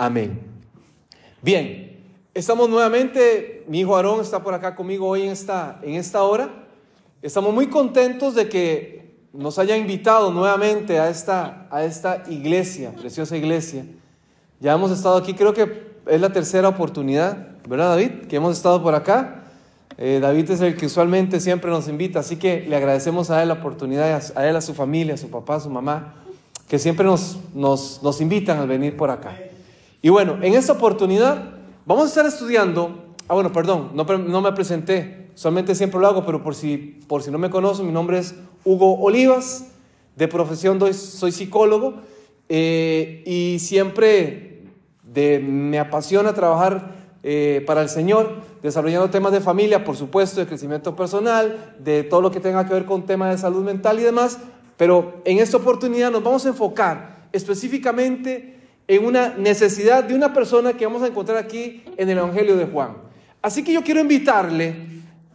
Amén. Bien, estamos nuevamente, mi hijo Aarón está por acá conmigo hoy en esta, en esta hora. Estamos muy contentos de que nos haya invitado nuevamente a esta, a esta iglesia, preciosa iglesia. Ya hemos estado aquí, creo que es la tercera oportunidad, ¿verdad David? Que hemos estado por acá. Eh, David es el que usualmente siempre nos invita, así que le agradecemos a él la oportunidad, a él, a su familia, a su papá, a su mamá, que siempre nos, nos, nos invitan a venir por acá. Y bueno, en esta oportunidad vamos a estar estudiando, ah bueno, perdón, no, me presenté, solamente siempre lo hago, pero por si, por si no me conocen, mi nombre es Hugo Olivas, de profesión soy psicólogo eh, y siempre me apasiona trabajar eh, para el Señor, desarrollando temas de familia, por supuesto, de crecimiento personal, de todo lo que tenga que ver con temas de salud mental y demás, pero en esta oportunidad nos vamos a enfocar específicamente en una necesidad de una persona que vamos a encontrar aquí en el Evangelio de Juan. Así que yo quiero invitarle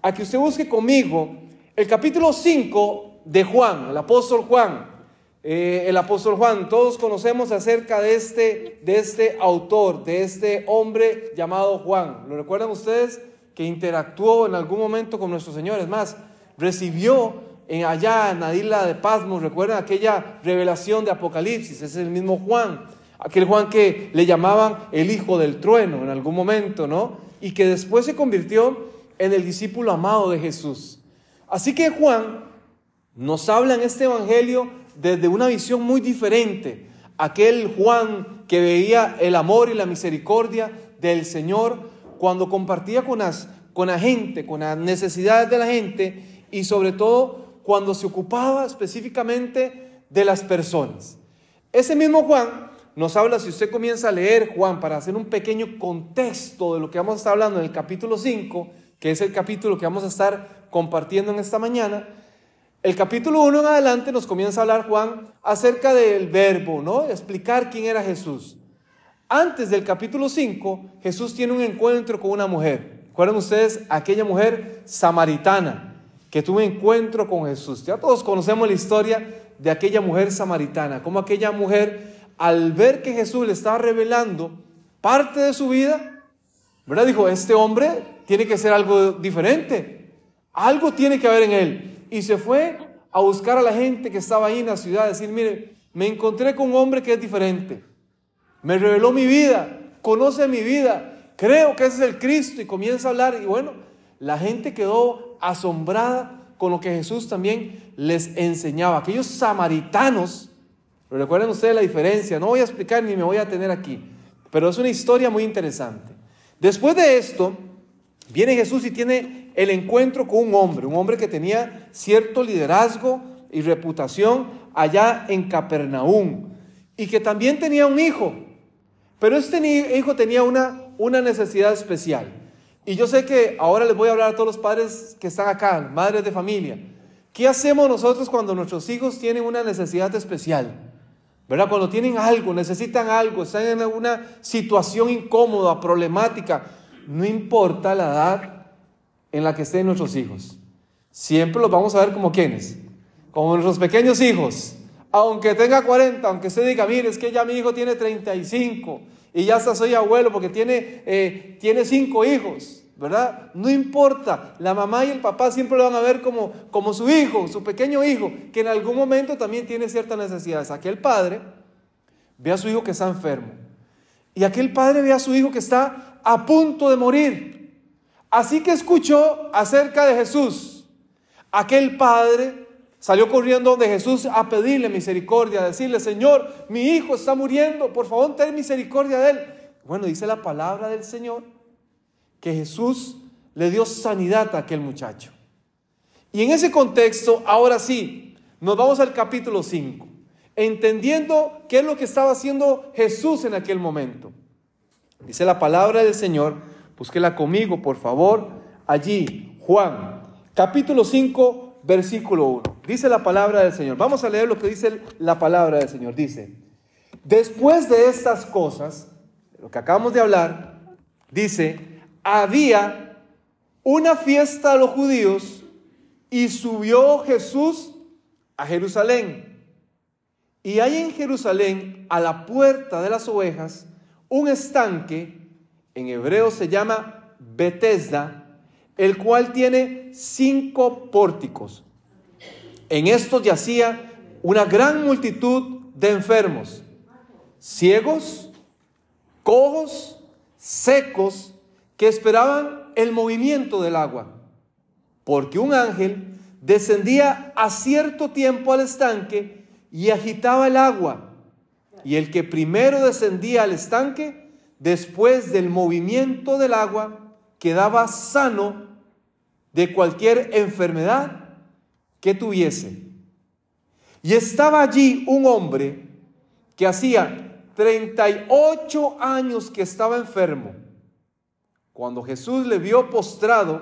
a que usted busque conmigo el capítulo 5 de Juan, el apóstol Juan. Eh, el apóstol Juan, todos conocemos acerca de este, de este autor, de este hombre llamado Juan. ¿Lo recuerdan ustedes? Que interactuó en algún momento con nuestro Señor. Es más, recibió en allá en la isla de Pasmos, recuerdan aquella revelación de Apocalipsis, es el mismo Juan. Aquel Juan que le llamaban el hijo del trueno en algún momento, ¿no? Y que después se convirtió en el discípulo amado de Jesús. Así que Juan nos habla en este evangelio desde una visión muy diferente. Aquel Juan que veía el amor y la misericordia del Señor cuando compartía con, las, con la gente, con las necesidades de la gente y sobre todo cuando se ocupaba específicamente de las personas. Ese mismo Juan nos habla, si usted comienza a leer Juan para hacer un pequeño contexto de lo que vamos a estar hablando en el capítulo 5, que es el capítulo que vamos a estar compartiendo en esta mañana, el capítulo 1 en adelante nos comienza a hablar Juan acerca del verbo, ¿no? Explicar quién era Jesús. Antes del capítulo 5, Jesús tiene un encuentro con una mujer. ¿Recuerdan ustedes aquella mujer samaritana que tuvo un encuentro con Jesús? Ya todos conocemos la historia de aquella mujer samaritana, como aquella mujer al ver que Jesús le estaba revelando parte de su vida, ¿verdad? Dijo, este hombre tiene que ser algo diferente, algo tiene que haber en él. Y se fue a buscar a la gente que estaba ahí en la ciudad, decir, mire, me encontré con un hombre que es diferente, me reveló mi vida, conoce mi vida, creo que ese es el Cristo y comienza a hablar y bueno, la gente quedó asombrada con lo que Jesús también les enseñaba. Aquellos samaritanos, recuerden ustedes la diferencia, no voy a explicar ni me voy a tener aquí, pero es una historia muy interesante. Después de esto, viene Jesús y tiene el encuentro con un hombre, un hombre que tenía cierto liderazgo y reputación allá en Capernaum y que también tenía un hijo, pero este hijo tenía una, una necesidad especial. Y yo sé que ahora les voy a hablar a todos los padres que están acá, madres de familia. ¿Qué hacemos nosotros cuando nuestros hijos tienen una necesidad especial? ¿Verdad? Cuando tienen algo, necesitan algo, están en una situación incómoda, problemática, no importa la edad en la que estén nuestros hijos. Siempre los vamos a ver como quienes, como nuestros pequeños hijos. Aunque tenga 40, aunque se diga, mire, es que ya mi hijo tiene 35 y ya hasta soy abuelo porque tiene, eh, tiene cinco hijos. ¿Verdad? No importa, la mamá y el papá siempre lo van a ver como, como su hijo, su pequeño hijo, que en algún momento también tiene ciertas necesidades. Aquel padre ve a su hijo que está enfermo y aquel padre ve a su hijo que está a punto de morir. Así que escuchó acerca de Jesús. Aquel padre salió corriendo de Jesús a pedirle misericordia, a decirle, Señor, mi hijo está muriendo, por favor, ten misericordia de él. Bueno, dice la palabra del Señor que Jesús le dio sanidad a aquel muchacho. Y en ese contexto, ahora sí, nos vamos al capítulo 5, entendiendo qué es lo que estaba haciendo Jesús en aquel momento. Dice la palabra del Señor, búsquela conmigo, por favor, allí, Juan, capítulo 5, versículo 1. Dice la palabra del Señor. Vamos a leer lo que dice la palabra del Señor. Dice, después de estas cosas, lo que acabamos de hablar, dice, había una fiesta de los judíos y subió Jesús a Jerusalén. Y hay en Jerusalén, a la puerta de las ovejas, un estanque, en hebreo se llama Bethesda, el cual tiene cinco pórticos. En estos yacía una gran multitud de enfermos, ciegos, cojos, secos, que esperaban el movimiento del agua, porque un ángel descendía a cierto tiempo al estanque y agitaba el agua, y el que primero descendía al estanque, después del movimiento del agua, quedaba sano de cualquier enfermedad que tuviese. Y estaba allí un hombre que hacía 38 años que estaba enfermo. Cuando Jesús le vio postrado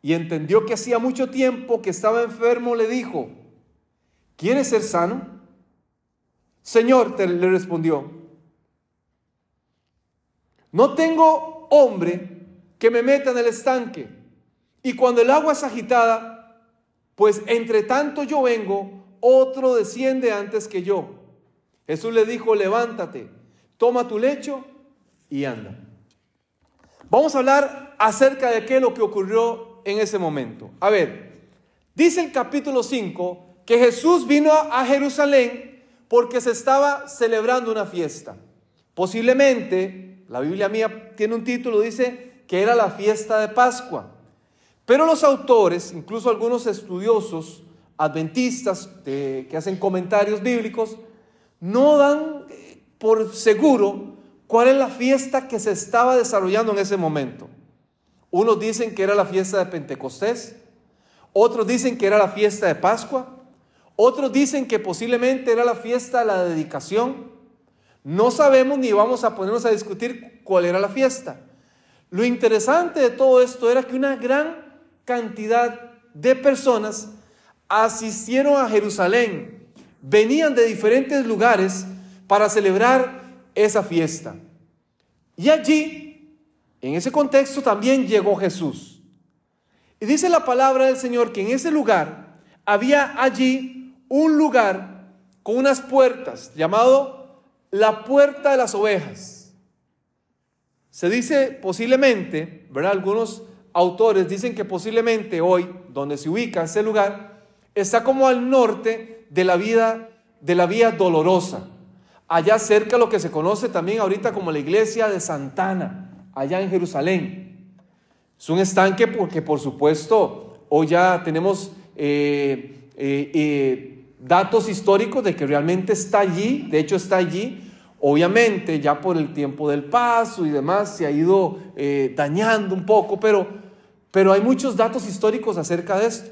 y entendió que hacía mucho tiempo que estaba enfermo, le dijo, ¿quieres ser sano? Señor, le respondió, no tengo hombre que me meta en el estanque. Y cuando el agua es agitada, pues entre tanto yo vengo, otro desciende antes que yo. Jesús le dijo, levántate, toma tu lecho y anda. Vamos a hablar acerca de qué lo que ocurrió en ese momento. A ver, dice el capítulo 5 que Jesús vino a Jerusalén porque se estaba celebrando una fiesta. Posiblemente, la Biblia mía tiene un título, dice que era la fiesta de Pascua. Pero los autores, incluso algunos estudiosos adventistas que hacen comentarios bíblicos, no dan eh, por seguro cuál es la fiesta que se estaba desarrollando en ese momento. Unos dicen que era la fiesta de Pentecostés, otros dicen que era la fiesta de Pascua, otros dicen que posiblemente era la fiesta de la dedicación. No sabemos ni vamos a ponernos a discutir cuál era la fiesta. Lo interesante de todo esto era que una gran cantidad de personas asistieron a Jerusalén, venían de diferentes lugares para celebrar esa fiesta. Y allí, en ese contexto, también llegó Jesús. Y dice la palabra del Señor que en ese lugar había allí un lugar con unas puertas llamado la puerta de las ovejas. Se dice posiblemente, ¿verdad? Algunos autores dicen que posiblemente hoy, donde se ubica ese lugar, está como al norte de la vida de la vía dolorosa. Allá cerca lo que se conoce también ahorita como la iglesia de Santana, allá en Jerusalén. Es un estanque porque por supuesto hoy ya tenemos eh, eh, eh, datos históricos de que realmente está allí, de hecho está allí, Obviamente ya por el tiempo del paso y demás se ha ido dañando un poco, pero pero hay muchos datos históricos acerca de esto.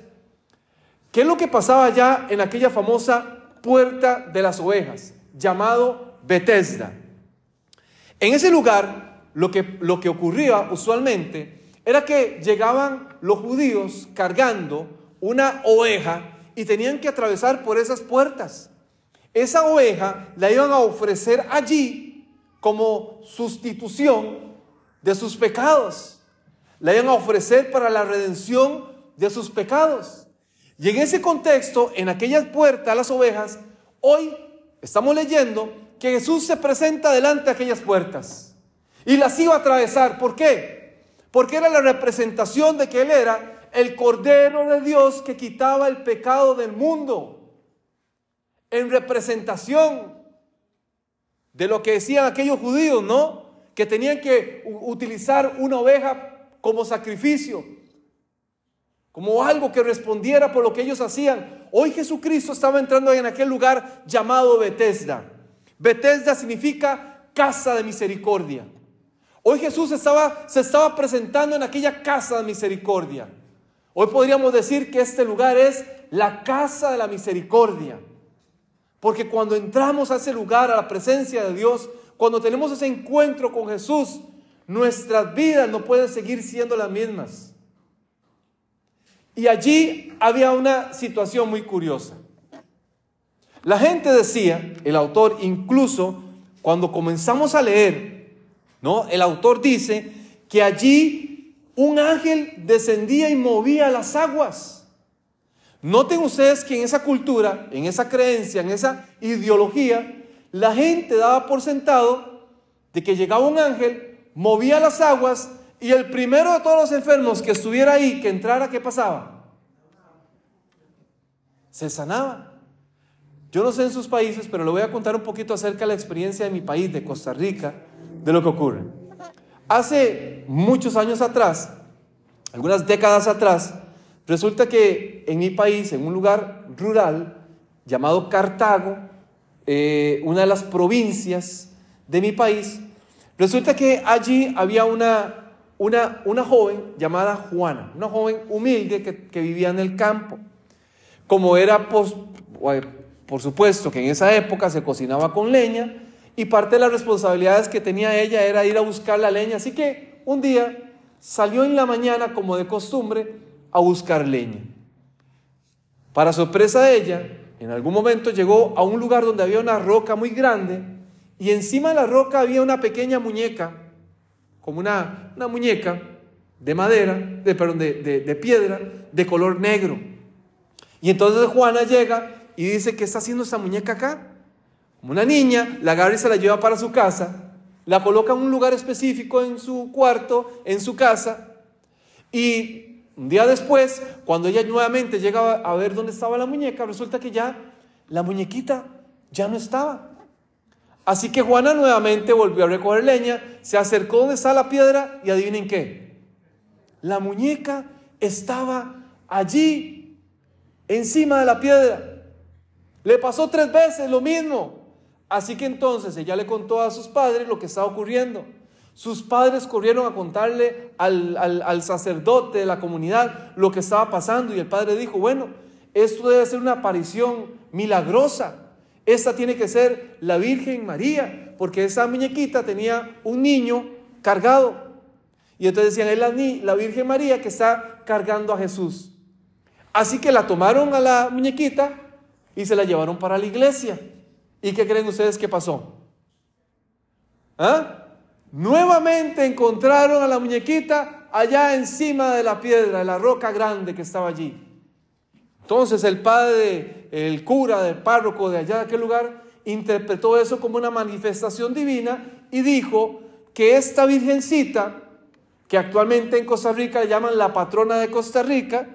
¿Qué es lo que pasaba ya en aquella famosa puerta de las ovejas, llamado Bethesda? En ese lugar, lo que, lo que ocurría usualmente era que llegaban los judíos cargando una oveja y tenían que atravesar por esas puertas. Esa oveja la iban a ofrecer allí como sustitución de sus pecados la iban a ofrecer para la redención de sus pecados. Y en ese contexto, en aquellas puertas, las ovejas, hoy estamos leyendo que Jesús se presenta delante de aquellas puertas y las iba a atravesar. ¿Por qué? Porque era la representación de que Él era el Cordero de Dios que quitaba el pecado del mundo. En representación de lo que decían aquellos judíos, ¿no? Que tenían que utilizar una oveja como sacrificio, como algo que respondiera por lo que ellos hacían. Hoy Jesucristo estaba entrando en aquel lugar llamado Bethesda. Bethesda significa casa de misericordia. Hoy Jesús estaba, se estaba presentando en aquella casa de misericordia. Hoy podríamos decir que este lugar es la casa de la misericordia. Porque cuando entramos a ese lugar, a la presencia de Dios, cuando tenemos ese encuentro con Jesús, Nuestras vidas no pueden seguir siendo las mismas. Y allí había una situación muy curiosa. La gente decía, el autor incluso, cuando comenzamos a leer, ¿no? El autor dice que allí un ángel descendía y movía las aguas. Noten ustedes que en esa cultura, en esa creencia, en esa ideología, la gente daba por sentado de que llegaba un ángel, movía las aguas y el primero de todos los enfermos que estuviera ahí, que entrara, ¿qué pasaba? Se sanaba. Yo no sé en sus países, pero le voy a contar un poquito acerca de la experiencia de mi país, de Costa Rica, de lo que ocurre. Hace muchos años atrás, algunas décadas atrás, resulta que en mi país, en un lugar rural llamado Cartago, eh, una de las provincias de mi país, resulta que allí había una, una, una joven llamada Juana, una joven humilde que, vivía en el campo. Como era, por, por supuesto que en esa época se cocinaba con leña, y parte de las responsabilidades que tenía ella era ir a buscar la leña. Así que un día salió en la mañana, como de costumbre, a buscar leña. Para sorpresa de ella, en algún momento llegó a un lugar donde había una roca muy grande y encima de la roca había una pequeña muñeca, como una, muñeca de madera, de, perdón, de, de piedra, de color negro. Y entonces Juana llega y dice, ¿qué está haciendo esa muñeca acá? una niña, la agarra y se la lleva para su casa, la coloca en un lugar específico en su cuarto, en su casa, y un día después, cuando ella nuevamente llega a ver dónde estaba la muñeca, resulta que ya la muñequita ya no estaba. Así que Juana nuevamente volvió a recoger leña, se acercó donde está la piedra y adivinen qué. La muñeca estaba allí, encima de la piedra. Le pasó tres veces lo mismo. Así que entonces ella le contó a sus padres lo que estaba ocurriendo. Sus padres corrieron a contarle al, sacerdote de la comunidad lo que estaba pasando y el padre dijo, bueno, esto debe ser una aparición milagrosa. Esta tiene que ser la Virgen María, porque esa muñequita tenía un niño cargado. Y entonces decían, es la, Virgen María que está cargando a Jesús. Así que la tomaron a la muñequita y se la llevaron para la iglesia. ¿Y qué creen ustedes que pasó? ¿Ah? Nuevamente encontraron a la muñequita allá encima de la piedra, de la roca grande que estaba allí. Entonces el padre, el cura, del párroco de allá de aquel lugar, interpretó eso como una manifestación divina y dijo que esta virgencita, que actualmente en Costa Rica le llaman la patrona de Costa Rica,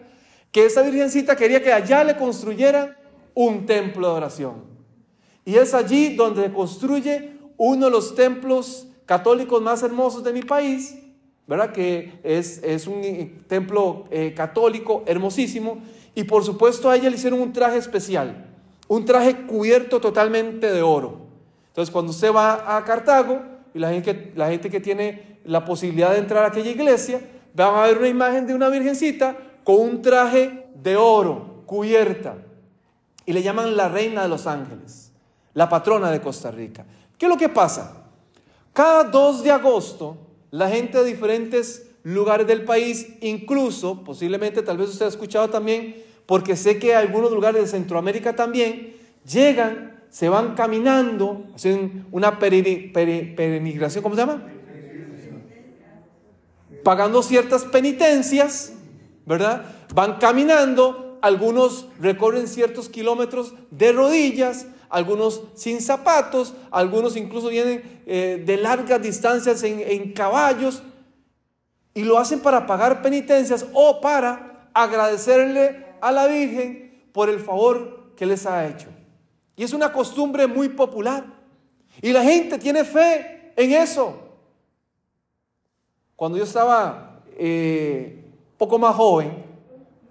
que esa virgencita quería que allá le construyeran un templo de oración. Y es allí donde construye uno de los templos católicos más hermosos de mi país, ¿verdad? Que es, es un templo eh, católico hermosísimo. Y por supuesto a ella le hicieron un traje especial, un traje cubierto totalmente de oro. Entonces cuando usted va a Cartago y la gente, la gente que tiene la posibilidad de entrar a aquella iglesia, van a ver una imagen de una virgencita con un traje de oro cubierta. Y le llaman la reina de los ángeles la patrona de Costa Rica. ¿Qué es lo que pasa? Cada 2 de agosto, la gente de diferentes lugares del país, incluso, posiblemente tal vez usted ha escuchado también, porque sé que algunos lugares de Centroamérica también, llegan, se van caminando, hacen una peregrinación, ¿cómo se llama? Pagando ciertas penitencias, ¿verdad? Van caminando, algunos recorren ciertos kilómetros de rodillas, algunos sin zapatos, algunos incluso vienen eh, de largas distancias en, en caballos y lo hacen para pagar penitencias o para agradecerle a la Virgen por el favor que les ha hecho. Y es una costumbre muy popular. Y la gente tiene fe en eso. Cuando yo estaba eh, poco más joven,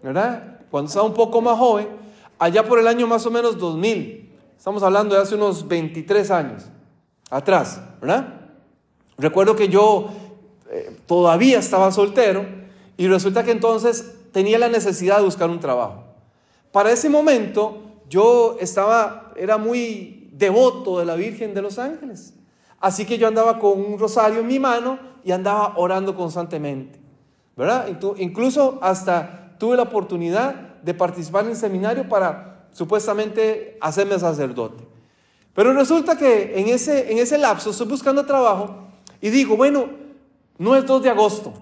¿verdad? Cuando estaba un poco más joven, allá por el año más o menos 2000, Estamos hablando de hace unos 23 años atrás, ¿verdad? Recuerdo que yo eh, todavía estaba soltero y resulta que entonces tenía la necesidad de buscar un trabajo. Para ese momento yo estaba, era muy devoto de la Virgen de los Ángeles. Así que yo andaba con un rosario en mi mano y andaba orando constantemente, ¿verdad? Incluso hasta tuve la oportunidad de participar en el seminario para supuestamente hacerme sacerdote. Pero resulta que en ese, en ese lapso estoy buscando trabajo y digo, bueno, no es 2 de agosto,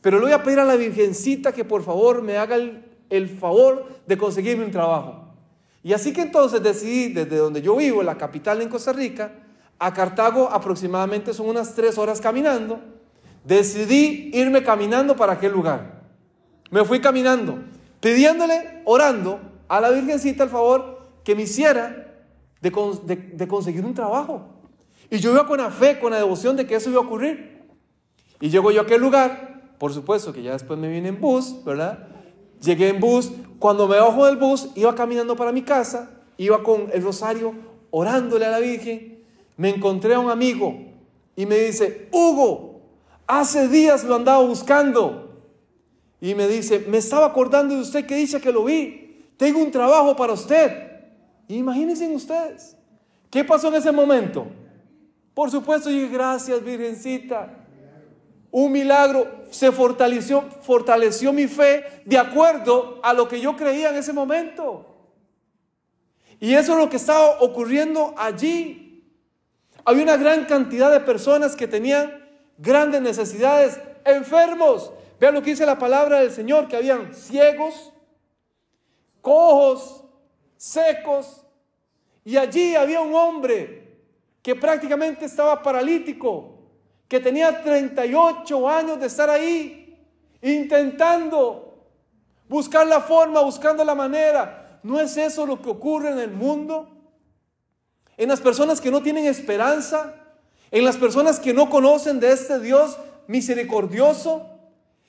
pero le voy a pedir a la Virgencita que por favor me haga el, el favor de conseguirme un trabajo. Y así que entonces decidí, desde donde yo vivo, la capital en Costa Rica, a Cartago aproximadamente son unas tres horas caminando, decidí irme caminando para aquel lugar. Me fui caminando, pidiéndole, orando a la Virgencita el favor que me hiciera de, de conseguir un trabajo. Y yo iba con la fe, con la devoción de que eso iba a ocurrir. Y llego yo a aquel lugar, por supuesto que ya después me vine en bus, ¿verdad? Llegué en bus, cuando me bajo del bus, iba caminando para mi casa, iba con el rosario orándole a la Virgen, me encontré a un amigo y me dice, Hugo, hace días lo andaba buscando. Y me dice, me estaba acordando de usted que dice que lo vi, tengo un trabajo para usted. Imagínense ustedes, ¿qué pasó en ese momento? Por supuesto, dije, gracias Virgencita, un milagro, se fortaleció, fortaleció mi fe de acuerdo a lo que yo creía en ese momento. Y eso es lo que estaba ocurriendo allí. Había una gran cantidad de personas que tenían grandes necesidades, enfermos. Vean lo que dice la palabra del Señor, que habían ciegos, cojos, secos. Y allí había un hombre que prácticamente estaba paralítico que tenía 38 años de estar ahí, intentando buscar la forma, buscando la manera. ¿No es eso lo que ocurre en el mundo? En las personas que no tienen esperanza, en las personas que no conocen de este Dios misericordioso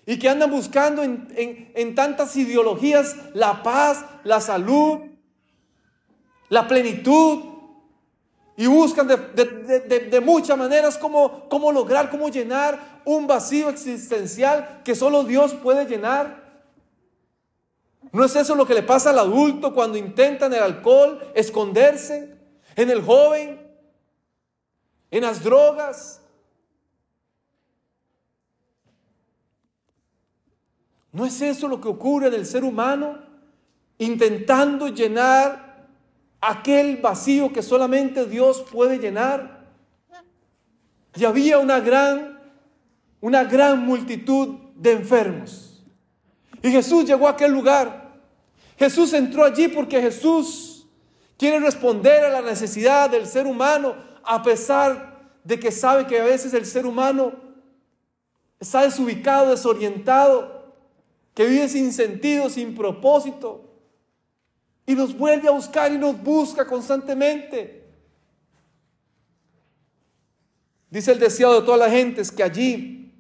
y que andan buscando en, en tantas ideologías la paz, la salud, la plenitud, y buscan de, muchas maneras cómo, cómo lograr, cómo llenar un vacío existencial que solo Dios puede llenar. ¿No es eso lo que le pasa al adulto cuando intenta en el alcohol esconderse? ¿En el joven? ¿En las drogas? ¿No es eso lo que ocurre en el ser humano? Intentando llenar aquel vacío que solamente Dios puede llenar. Y había una gran, una gran multitud de enfermos. Y Jesús llegó a aquel lugar. Jesús entró allí porque Jesús quiere responder a la necesidad del ser humano, a pesar de que sabe que a veces el ser humano está desubicado, desorientado, que vive sin sentido, sin propósito. Y nos vuelve a buscar y nos busca constantemente. Dice el deseado de toda la gente es que allí,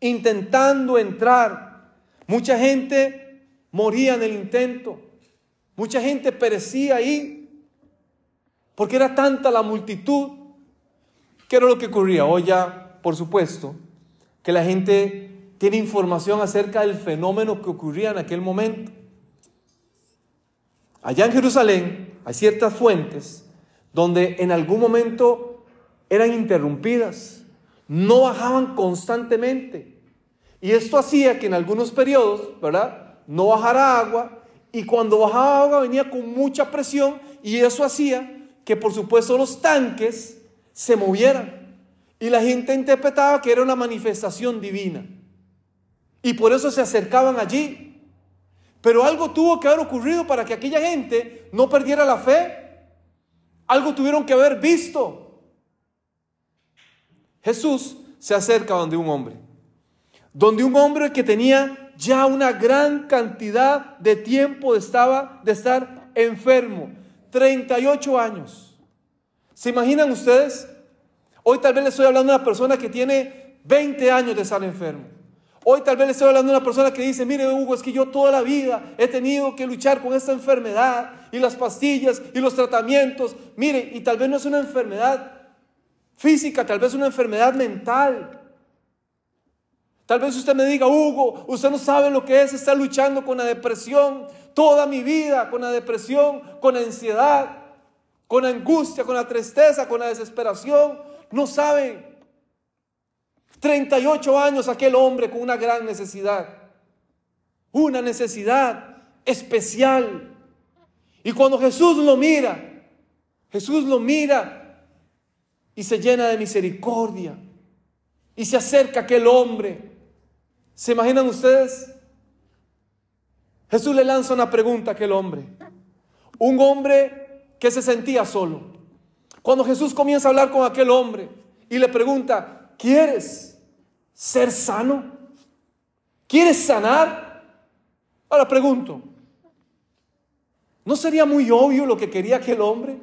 intentando entrar, mucha gente moría en el intento. Mucha gente perecía ahí. Porque era tanta la multitud. ¿Qué era lo que ocurría? Hoy ya, por supuesto, que la gente tiene información acerca del fenómeno que ocurría en aquel momento. Allá en Jerusalén hay ciertas fuentes donde en algún momento eran interrumpidas, no bajaban constantemente. Y esto hacía que en algunos periodos, ¿verdad? No bajara agua y cuando bajaba agua venía con mucha presión y eso hacía que por supuesto los tanques se movieran. Y la gente interpretaba que era una manifestación divina. Y por eso se acercaban allí. Pero algo tuvo que haber ocurrido para que aquella gente no perdiera la fe. Algo tuvieron que haber visto. Jesús se acerca donde un hombre. Donde un hombre que tenía ya una gran cantidad de tiempo estaba de estar enfermo. 38 años. ¿Se imaginan ustedes? Hoy tal vez le estoy hablando a una persona que tiene 20 años de estar enfermo. Hoy tal vez le estoy hablando a una persona que dice, mire Hugo, es que yo toda la vida he tenido que luchar con esta enfermedad y las pastillas y los tratamientos. Mire, y tal vez no es una enfermedad física, tal vez es una enfermedad mental. Tal vez usted me diga, Hugo, usted no sabe lo que es estar luchando con la depresión toda mi vida, con la depresión, con la ansiedad, con la angustia, con la tristeza, con la desesperación. No saben 38 años aquel hombre con una gran necesidad. Una necesidad especial. Y cuando Jesús lo mira, Jesús lo mira y se llena de misericordia. Y se acerca a aquel hombre. ¿Se imaginan ustedes? Jesús le lanza una pregunta a aquel hombre. Un hombre que se sentía solo. Cuando Jesús comienza a hablar con aquel hombre y le pregunta, ¿quieres ser sano? ¿Quieres sanar? Ahora pregunto, ¿no sería muy obvio lo que quería aquel hombre?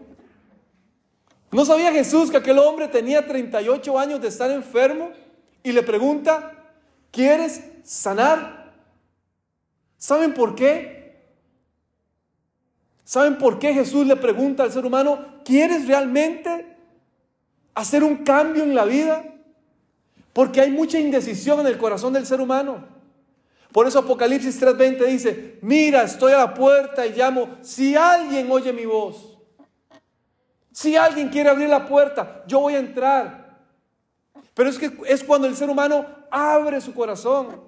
¿No sabía Jesús que aquel hombre tenía 38 años de estar enfermo? Y le pregunta, ¿quieres sanar? ¿Saben por qué? ¿Saben por qué Jesús le pregunta al ser humano, ¿quieres realmente hacer un cambio en la vida? Porque hay mucha indecisión en el corazón del ser humano. Por eso Apocalipsis 3:20 dice, mira, estoy a la puerta y llamo, si alguien oye mi voz si alguien quiere abrir la puerta, yo voy a entrar. Pero es que es cuando el ser humano abre su corazón,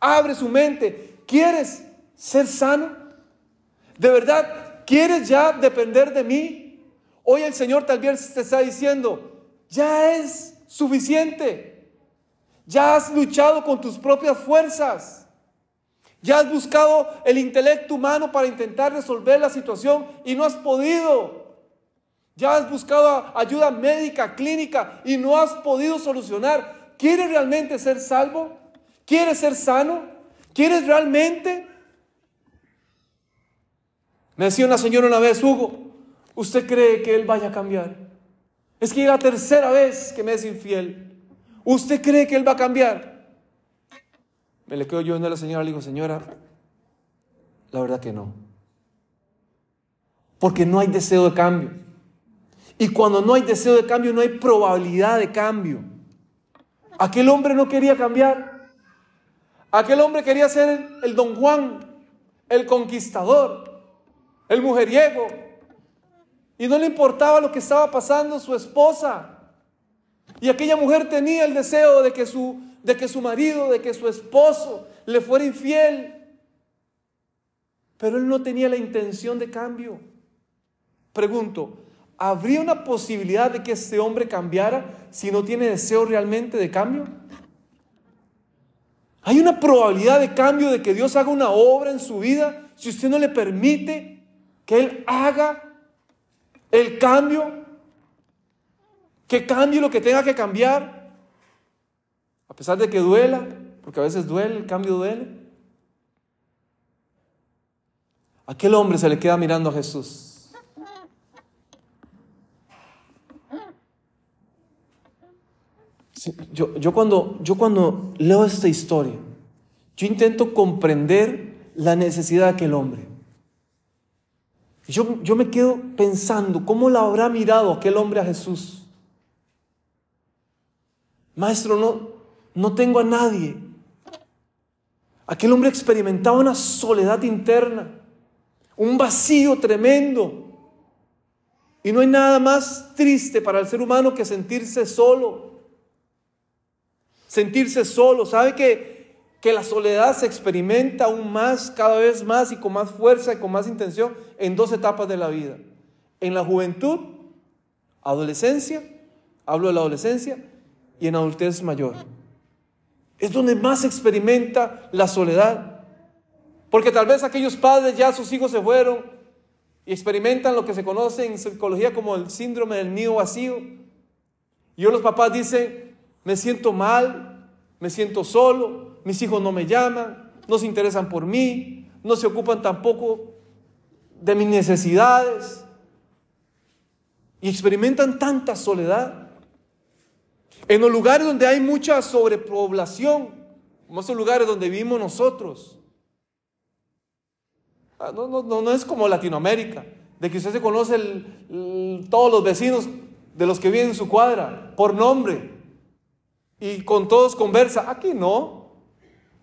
abre su mente. ¿Quieres ser sano? ¿De verdad quieres ya depender de mí? Hoy el Señor tal vez te está diciendo, ya es suficiente. Ya has luchado con tus propias fuerzas. Ya has buscado el intelecto humano para intentar resolver la situación y no has podido. Ya has buscado ayuda médica, clínica y no has podido solucionar. ¿Quieres realmente ser salvo? ¿Quieres ser sano? ¿Quieres realmente? Me decía una señora una vez, Hugo, ¿usted cree que él vaya a cambiar? Es que es la tercera vez que me es infiel. ¿Usted cree que él va a cambiar? Me le quedo yo viendo a la señora y le digo, señora, la verdad que no. Porque no hay deseo de cambio. Y cuando no hay deseo de cambio, no hay probabilidad de cambio. Aquel hombre no quería cambiar. Aquel hombre quería ser el, don Juan, el conquistador, el mujeriego. Y no le importaba lo que estaba pasando su esposa. Y aquella mujer tenía el deseo de que su, de que su marido, de que su esposo le fuera infiel. Pero él no tenía la intención de cambio. Pregunto, ¿habría una posibilidad de que este hombre cambiara si no tiene deseo realmente de cambio? ¿Hay una probabilidad de cambio de que Dios haga una obra en su vida si usted no le permite que Él haga el cambio? Que cambie lo que tenga que cambiar. A pesar de que duela, porque a veces duele, el cambio duele. Aquel hombre se le queda mirando a Jesús. Yo, cuando, yo cuando leo esta historia, yo intento comprender la necesidad de aquel hombre. Yo, yo me quedo pensando, ¿cómo la habrá mirado aquel hombre a Jesús? Maestro, no, no tengo a nadie. Aquel hombre experimentaba una soledad interna, un vacío tremendo. Y no hay nada más triste para el ser humano que sentirse solo sentirse solo. ¿Sabe que, que la soledad se experimenta aún más, cada vez más y con más fuerza y con más intención en dos etapas de la vida? En la juventud, adolescencia, hablo de la adolescencia, y en adultez mayor. Es donde más experimenta la soledad. Porque tal vez aquellos padres ya sus hijos se fueron y experimentan lo que se conoce en psicología como el síndrome del nido vacío. Y hoy los papás dicen, me siento mal, me siento solo, mis hijos no me llaman, no se interesan por mí, no se ocupan tampoco de mis necesidades y experimentan tanta soledad. En los lugares donde hay mucha sobrepoblación, como esos lugares donde vivimos nosotros, ah, no, no, no, es como Latinoamérica, de que usted se conoce todos los vecinos de los que viven en su cuadra por nombre y con todos conversa. Aquí no.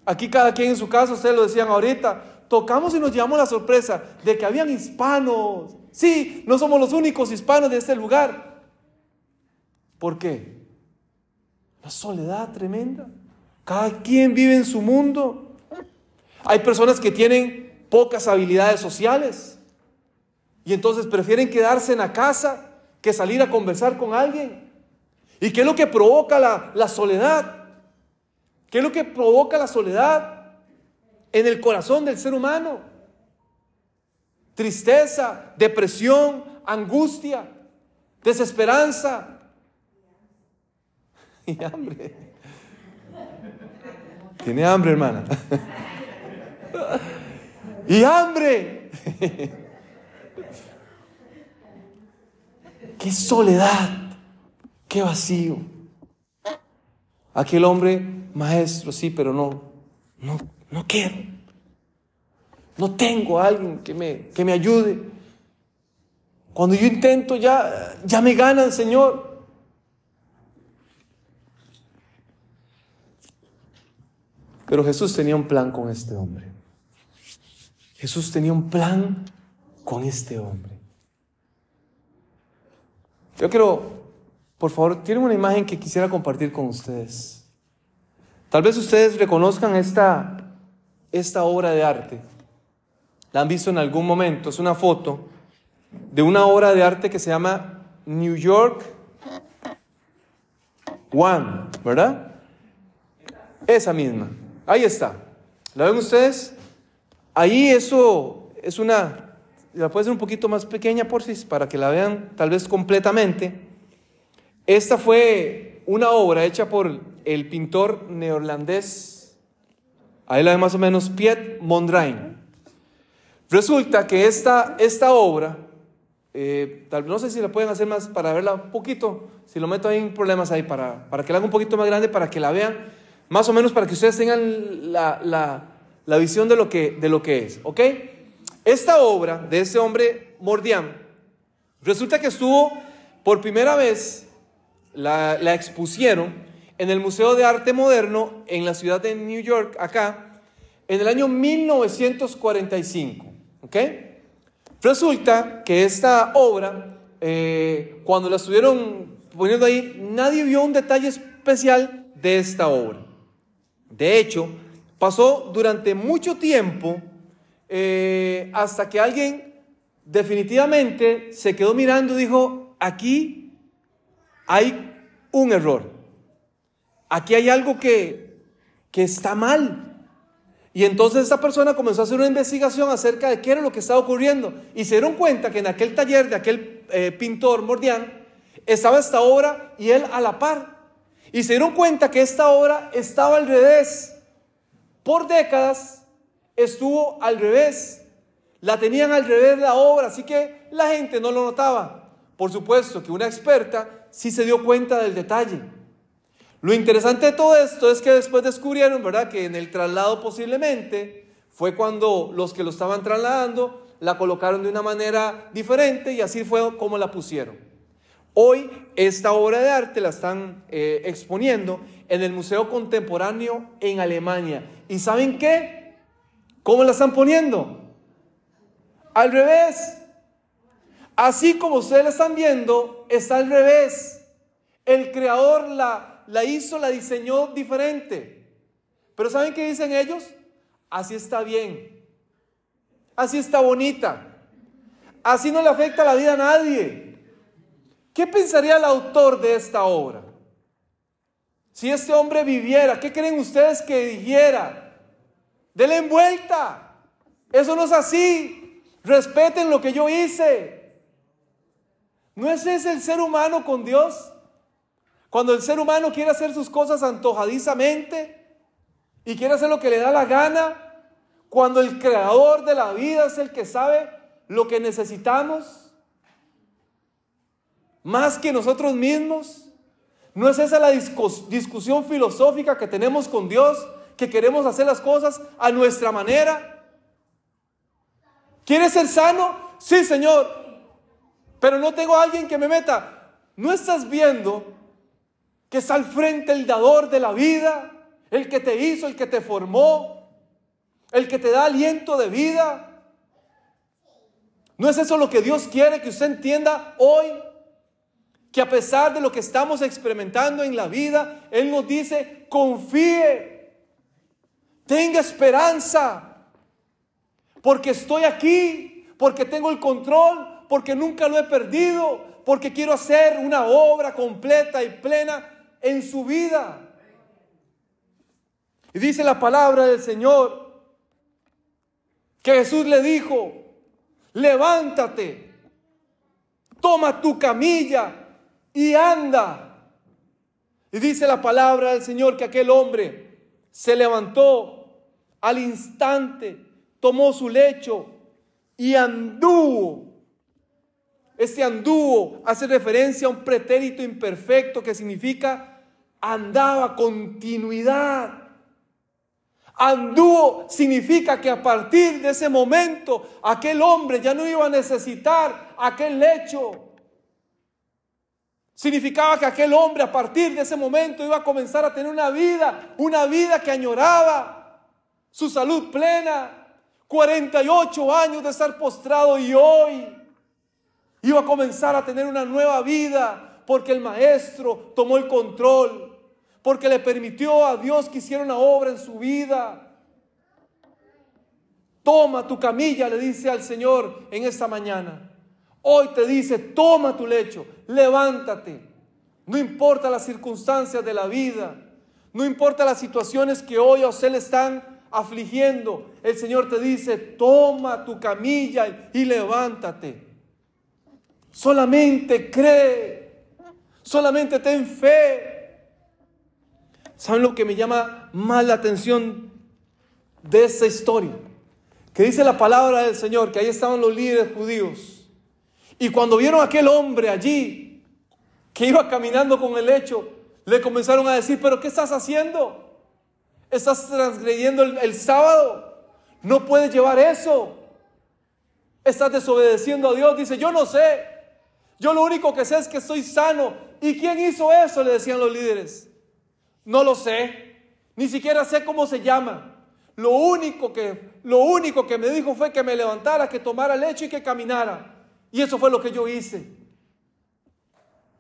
Aquí cada quien en su casa, ustedes lo decían ahorita, tocamos y nos llevamos la sorpresa de que habían hispanos. Sí, no somos los únicos hispanos de este lugar. ¿Por qué? La soledad tremenda. Cada quien vive en su mundo. Hay personas que tienen pocas habilidades sociales y entonces prefieren quedarse en la casa que salir a conversar con alguien. ¿Y qué es lo que provoca la, soledad? ¿Qué es lo que provoca la soledad en el corazón del ser humano? tristeza, depresión, angustia, desesperanza y hambre. Tiene hambre, hermana. y hambre. qué soledad, qué vacío. Aquel hombre, maestro, sí, pero no, no, no quiero. No tengo a alguien que me, que me ayude. Cuando yo intento, ya, ya me gana el Señor. Pero Jesús tenía un plan con este hombre. Jesús tenía un plan con este hombre. Yo quiero, por favor, tienen una imagen que quisiera compartir con ustedes. Tal vez ustedes reconozcan esta, esta obra de arte. La han visto en algún momento. Es una foto de una obra de arte que se llama New York One, ¿verdad? Esa misma. Ahí está. ¿La ven ustedes? Ahí eso es una, la puede ser un poquito más pequeña por si, para que la vean tal vez completamente. Esta fue una obra hecha por el pintor neerlandés, ahí la ve más o menos, Piet Mondrian. Resulta que esta, esta obra eh, tal, no sé si la pueden hacer más para verla un poquito, si lo meto ahí en problemas ahí, para, para que la haga un poquito más grande, para que la vean, más o menos para que ustedes tengan la, la, la visión de lo, que, de lo que es, ¿ok? Esta obra de ese hombre Mordian, resulta que estuvo por primera vez, la, la expusieron en el Museo de Arte Moderno en la ciudad de New York, acá, en el año 1945, ¿ok? Resulta que esta obra, eh, cuando la estuvieron poniendo ahí, nadie vio un detalle especial de esta obra. De hecho, pasó durante mucho tiempo eh, hasta que alguien definitivamente se quedó mirando y dijo, aquí hay un error. Aquí hay algo que, que está mal. Y entonces esa persona comenzó a hacer una investigación acerca de qué era lo que estaba ocurriendo. Y se dieron cuenta que en aquel taller de aquel eh, pintor Mordián estaba esta obra y él a la par. Y se dieron cuenta que esta obra estaba al revés. Por décadas estuvo al revés. La tenían al revés la obra, así que la gente no lo notaba. Por supuesto que una experta sí se dio cuenta del detalle. Lo interesante de todo esto es que después descubrieron, ¿verdad?, que en el traslado posiblemente fue cuando los que lo estaban trasladando la colocaron de una manera diferente y así fue como la pusieron. Hoy esta obra de arte la están eh, exponiendo en el Museo Contemporáneo en Alemania. ¿Y saben qué? ¿Cómo la están poniendo? Al revés. Así como ustedes la están viendo, está al revés. El creador la la hizo, la diseñó diferente. Pero ¿saben qué dicen ellos? Así está bien. Así está bonita. Así no le afecta la vida a nadie. ¿Qué pensaría el autor de esta obra? Si este hombre viviera, ¿qué creen ustedes que dijera? Dele envuelta. Eso no es así. Respeten lo que yo hice. ¿No es ese el ser humano con Dios? Cuando el ser humano quiere hacer sus cosas antojadizamente y quiere hacer lo que le da la gana, cuando el creador de la vida es el que sabe lo que necesitamos, más que nosotros mismos, ¿no es esa la discusión filosófica que tenemos con Dios, que queremos hacer las cosas a nuestra manera? ¿Quieres ser sano? Sí, Señor, pero no tengo a alguien que me meta. ¿No estás viendo que está al frente el dador de la vida, el que te hizo, el que te formó, el que te da aliento de vida. ¿No es eso lo que Dios quiere que usted entienda hoy? Que a pesar de lo que estamos experimentando en la vida, Él nos dice, confíe, tenga esperanza, porque estoy aquí, porque tengo el control, porque nunca lo he perdido, porque quiero hacer una obra completa y plena en su vida. Y dice la palabra del Señor que Jesús le dijo, levántate, toma tu camilla y anda. Y dice la palabra del Señor que aquel hombre se levantó al instante, tomó su lecho y anduvo. Este anduvo hace referencia a un pretérito imperfecto que significa andaba continuidad. Anduvo significa que a partir de ese momento aquel hombre ya no iba a necesitar aquel lecho. Significaba que aquel hombre a partir de ese momento iba a comenzar a tener una vida, una vida que añoraba, su salud plena, 48 años de estar postrado y hoy iba a comenzar a tener una nueva vida porque el maestro tomó el control, porque le permitió a Dios que hiciera una obra en su vida. Toma tu camilla, le dice al Señor en esta mañana. Hoy te dice, toma tu lecho, levántate. No importa las circunstancias de la vida, no importa las situaciones que hoy a usted le están afligiendo. El Señor te dice, toma tu camilla y levántate. Solamente cree, solamente ten fe. ¿Saben lo que me llama más la atención de esta historia? Que dice la palabra del Señor, que ahí estaban los líderes judíos y cuando vieron a aquel hombre allí que iba caminando con el lecho, le comenzaron a decir, pero ¿qué estás haciendo? ¿Estás transgrediendo el, sábado? No puedes llevar eso. Estás desobedeciendo a Dios. Dice, yo no sé. Yo lo único que sé es que estoy sano. ¿Y quién hizo eso? Le decían los líderes. No lo sé. Ni siquiera sé cómo se llama. Lo único que, lo único que me dijo fue que me levantara, que tomara leche y que caminara. Y eso fue lo que yo hice.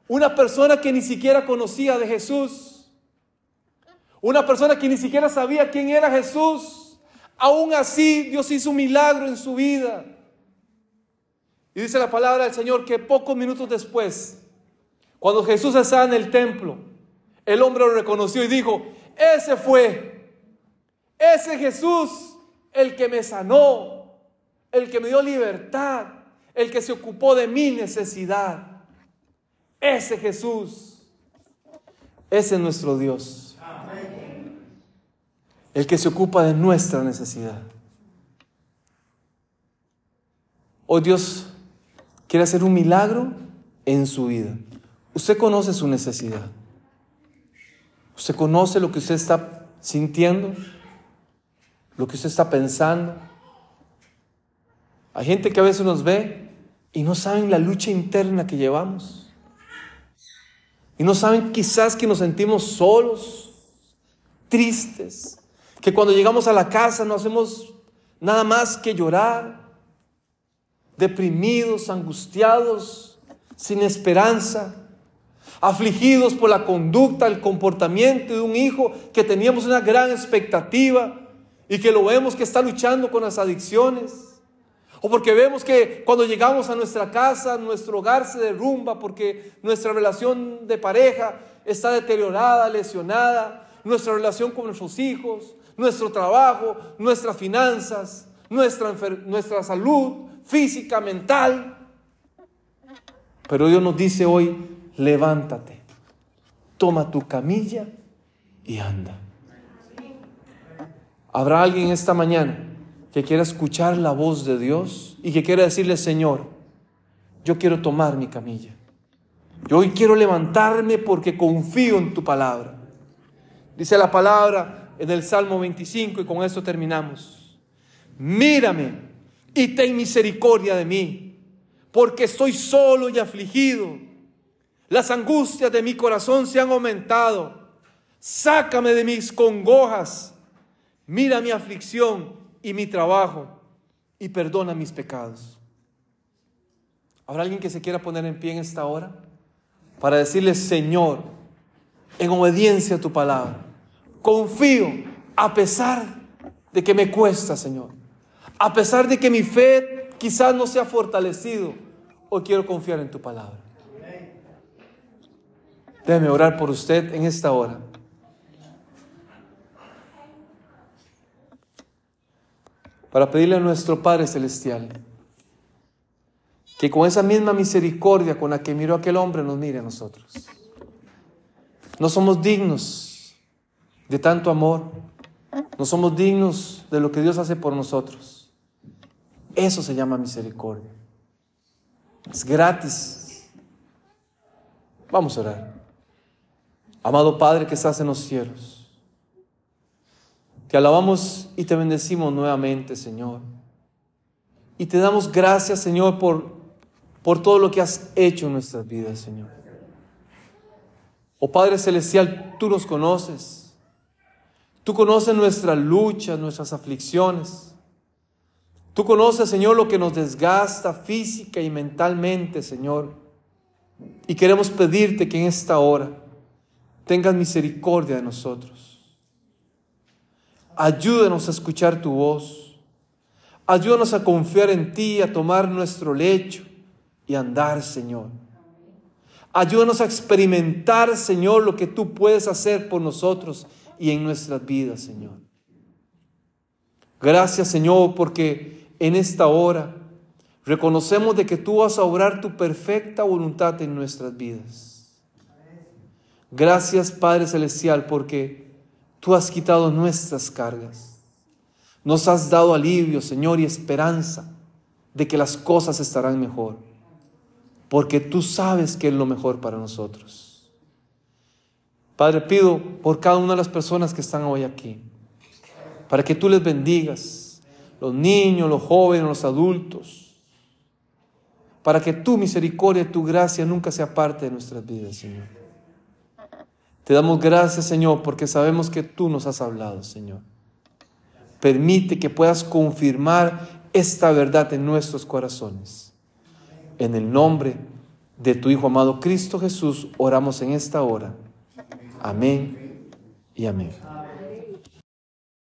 Una persona que ni siquiera conocía de Jesús. Una persona que ni siquiera sabía quién era Jesús. Aún así Dios hizo un milagro en su vida. Y dice la palabra del Señor que pocos minutos después, cuando Jesús estaba en el templo, el hombre lo reconoció y dijo, ese fue, ese Jesús, el que me sanó, el que me dio libertad, el que se ocupó de mi necesidad. Ese Jesús, ese es nuestro Dios. El que se ocupa de nuestra necesidad. Hoy Dios quiere hacer un milagro en su vida. Usted conoce su necesidad. Usted conoce lo que usted está sintiendo, lo que usted está pensando. Hay gente que a veces nos ve y no saben la lucha interna que llevamos. Y no saben quizás que nos sentimos solos, tristes, que cuando llegamos a la casa no hacemos nada más que llorar, deprimidos, angustiados, sin esperanza, afligidos por la conducta, el comportamiento de un hijo que teníamos una gran expectativa y que lo vemos que está luchando con las adicciones o porque vemos que cuando llegamos a nuestra casa, nuestro hogar se derrumba porque nuestra relación de pareja está deteriorada, lesionada, nuestra relación con nuestros hijos, nuestro trabajo, nuestras finanzas, nuestra, nuestra salud física, mental. Pero Dios nos dice hoy, levántate, toma tu camilla y anda. ¿Habrá alguien esta mañana que quiera escuchar la voz de Dios y que quiera decirle, Señor, yo quiero tomar mi camilla. Yo hoy quiero levantarme porque confío en tu palabra. Dice la palabra en el Salmo 25 y con esto terminamos. Mírame y ten misericordia de mí, porque estoy solo y afligido. Las angustias de mi corazón se han aumentado. Sácame de mis congojas. Mira mi aflicción y mi trabajo y perdona mis pecados. ¿Habrá alguien que se quiera poner en pie en esta hora para decirle, Señor, en obediencia a tu palabra, confío a pesar de que me cuesta, Señor, a pesar de que mi fe quizás no sea fortalecido, hoy quiero confiar en tu palabra. Déjeme orar por usted en esta hora. Para pedirle a nuestro Padre Celestial que con esa misma misericordia con la que miró aquel hombre nos mire a nosotros. No somos dignos de tanto amor, no somos dignos de lo que Dios hace por nosotros. Eso se llama misericordia. Es gratis. Vamos a orar. Amado Padre que estás en los cielos, te alabamos y te bendecimos nuevamente, Señor. Y te damos gracias, Señor, por por todo lo que has hecho en nuestras vidas, Señor. Oh Padre Celestial, tú nos conoces. Tú conoces nuestras luchas, nuestras aflicciones. Tú conoces, Señor, lo que nos desgasta física y mentalmente, Señor. Y queremos pedirte que en esta hora tengas misericordia de nosotros. Ayúdanos a escuchar tu voz. Ayúdanos a confiar en ti, a tomar nuestro lecho y andar, Señor. Ayúdanos a experimentar, Señor, lo que tú puedes hacer por nosotros y en nuestras vidas, Señor. Gracias, Señor, porque en esta hora reconocemos de que tú vas a obrar tu perfecta voluntad en nuestras vidas. Gracias, Padre Celestial, porque tú has quitado nuestras cargas. Nos has dado alivio, Señor, y esperanza de que las cosas estarán mejor porque tú sabes que es lo mejor para nosotros. Padre, pido por cada una de las personas que están hoy aquí, para que tú les bendigas, los niños, los jóvenes, los adultos, para que tu misericordia y tu gracia nunca sea parte de nuestras vidas, Señor. Te damos gracias, Señor, porque sabemos que tú nos has hablado, Señor. Permite que puedas confirmar esta verdad en nuestros corazones. En el nombre de tu Hijo amado Cristo Jesús, oramos en esta hora. Amén y amén.